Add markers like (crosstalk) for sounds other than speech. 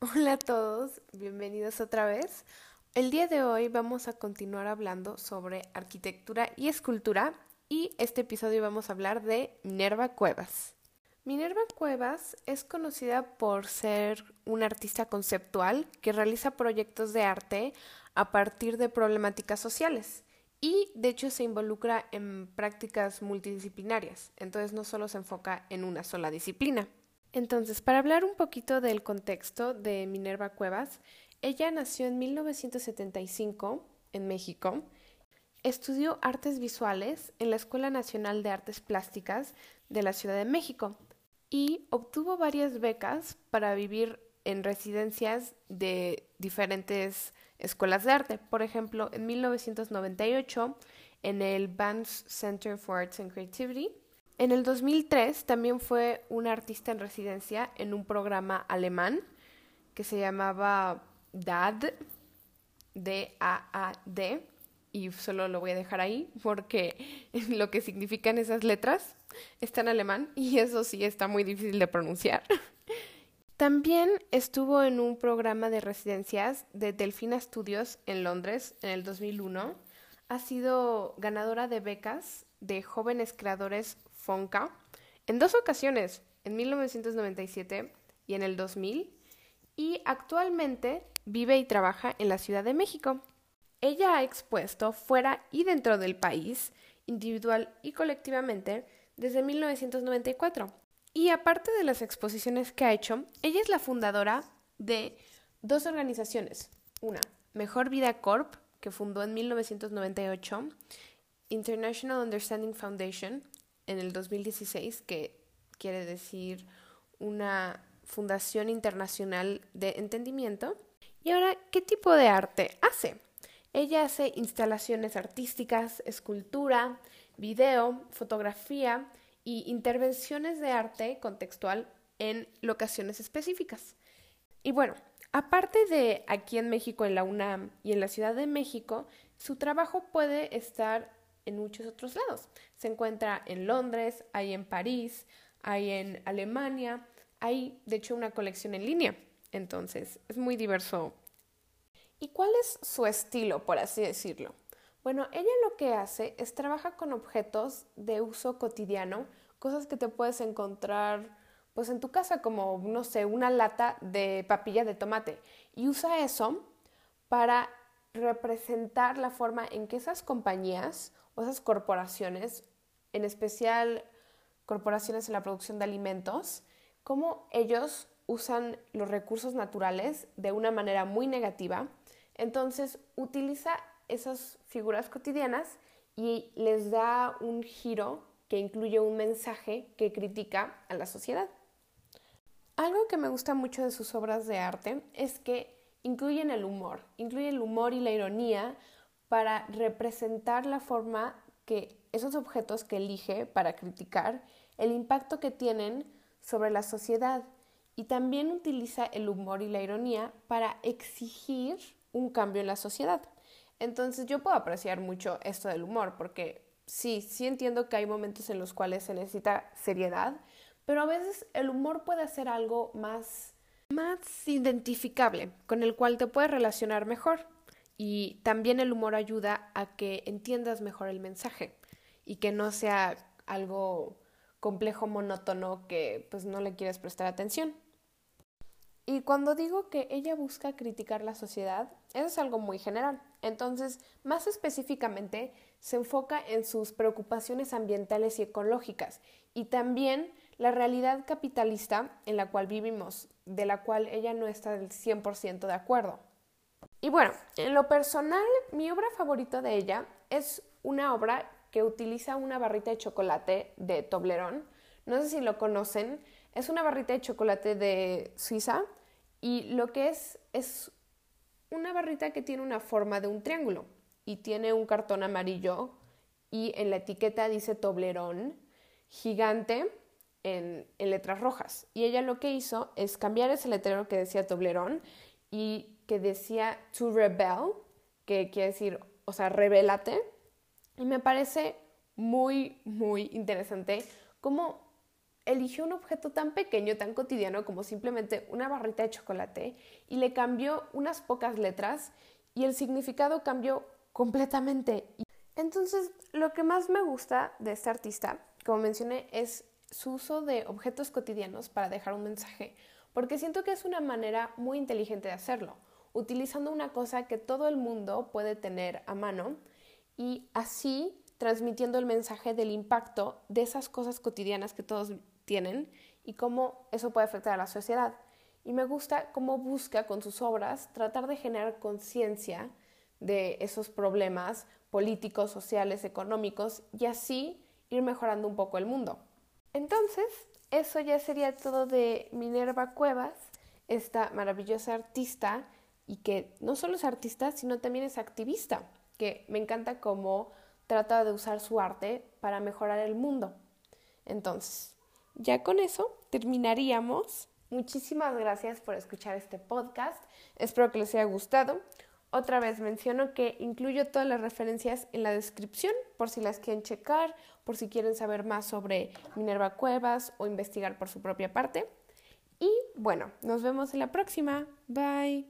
Hola a todos, bienvenidos otra vez. El día de hoy vamos a continuar hablando sobre arquitectura y escultura y este episodio vamos a hablar de Minerva Cuevas. Minerva Cuevas es conocida por ser una artista conceptual que realiza proyectos de arte a partir de problemáticas sociales y de hecho se involucra en prácticas multidisciplinarias, entonces no solo se enfoca en una sola disciplina. Entonces, para hablar un poquito del contexto de Minerva Cuevas, ella nació en 1975 en México, estudió artes visuales en la Escuela Nacional de Artes Plásticas de la Ciudad de México y obtuvo varias becas para vivir en residencias de diferentes escuelas de arte. Por ejemplo, en 1998 en el Banff Center for Arts and Creativity en el 2003 también fue una artista en residencia en un programa alemán que se llamaba DAD, D-A-A-D, y solo lo voy a dejar ahí porque (laughs) lo que significan esas letras está en alemán y eso sí está muy difícil de pronunciar. También estuvo en un programa de residencias de Delfina Studios en Londres en el 2001. Ha sido ganadora de becas de jóvenes creadores Fonca en dos ocasiones, en 1997 y en el 2000, y actualmente vive y trabaja en la Ciudad de México. Ella ha expuesto fuera y dentro del país, individual y colectivamente, desde 1994. Y aparte de las exposiciones que ha hecho, ella es la fundadora de dos organizaciones. Una, Mejor Vida Corp, que fundó en 1998, International Understanding Foundation, en el 2016, que quiere decir una Fundación Internacional de Entendimiento. Y ahora, ¿qué tipo de arte hace? Ella hace instalaciones artísticas, escultura, video, fotografía y intervenciones de arte contextual en locaciones específicas. Y bueno, aparte de aquí en México, en la UNAM y en la Ciudad de México, su trabajo puede estar en muchos otros lados. Se encuentra en Londres, hay en París, hay en Alemania, hay de hecho una colección en línea. Entonces, es muy diverso. ¿Y cuál es su estilo, por así decirlo? Bueno, ella lo que hace es trabaja con objetos de uso cotidiano, cosas que te puedes encontrar pues en tu casa como no sé, una lata de papilla de tomate y usa eso para representar la forma en que esas compañías o esas corporaciones, en especial corporaciones en la producción de alimentos, cómo ellos usan los recursos naturales de una manera muy negativa. Entonces utiliza esas figuras cotidianas y les da un giro que incluye un mensaje que critica a la sociedad. Algo que me gusta mucho de sus obras de arte es que incluyen el humor, incluyen el humor y la ironía para representar la forma que esos objetos que elige para criticar, el impacto que tienen sobre la sociedad y también utiliza el humor y la ironía para exigir un cambio en la sociedad. Entonces yo puedo apreciar mucho esto del humor porque sí, sí entiendo que hay momentos en los cuales se necesita seriedad, pero a veces el humor puede ser algo más más identificable, con el cual te puedes relacionar mejor. Y también el humor ayuda a que entiendas mejor el mensaje y que no sea algo complejo, monótono, que pues no le quieres prestar atención. Y cuando digo que ella busca criticar la sociedad, eso es algo muy general. Entonces, más específicamente, se enfoca en sus preocupaciones ambientales y ecológicas y también la realidad capitalista en la cual vivimos, de la cual ella no está del 100% de acuerdo. Y bueno, en lo personal, mi obra favorita de ella es una obra que utiliza una barrita de chocolate de Toblerón. No sé si lo conocen. Es una barrita de chocolate de Suiza y lo que es es una barrita que tiene una forma de un triángulo y tiene un cartón amarillo y en la etiqueta dice Toblerón gigante en, letras rojas. Y ella lo que hizo es cambiar ese letrero que decía Toblerón y que decía to rebel, que quiere decir, o sea, rebélate, Y me parece muy, muy interesante cómo eligió un objeto tan pequeño, tan cotidiano como simplemente una barrita de chocolate y le cambió unas pocas letras y el significado cambió completamente. Entonces, lo que más me gusta de este artista, como mencioné, es su uso de objetos cotidianos para dejar un mensaje, porque siento que es una manera muy inteligente de hacerlo, utilizando una cosa que todo el mundo puede tener a mano y así transmitiendo el mensaje del impacto de esas cosas cotidianas que todos tienen y cómo eso puede afectar a la sociedad. Y me gusta cómo busca con sus obras tratar de generar conciencia de esos problemas políticos, sociales, económicos y así ir mejorando un poco el mundo. Entonces, eso ya sería todo de Minerva Cuevas, esta maravillosa artista y que no solo es artista, sino también es activista, que me encanta cómo trata de usar su arte para mejorar el mundo. Entonces, ya con eso terminaríamos. Muchísimas gracias por escuchar este podcast. Espero que les haya gustado. Otra vez menciono que incluyo todas las referencias en la descripción por si las quieren checar, por si quieren saber más sobre Minerva Cuevas o investigar por su propia parte. Y bueno, nos vemos en la próxima. Bye.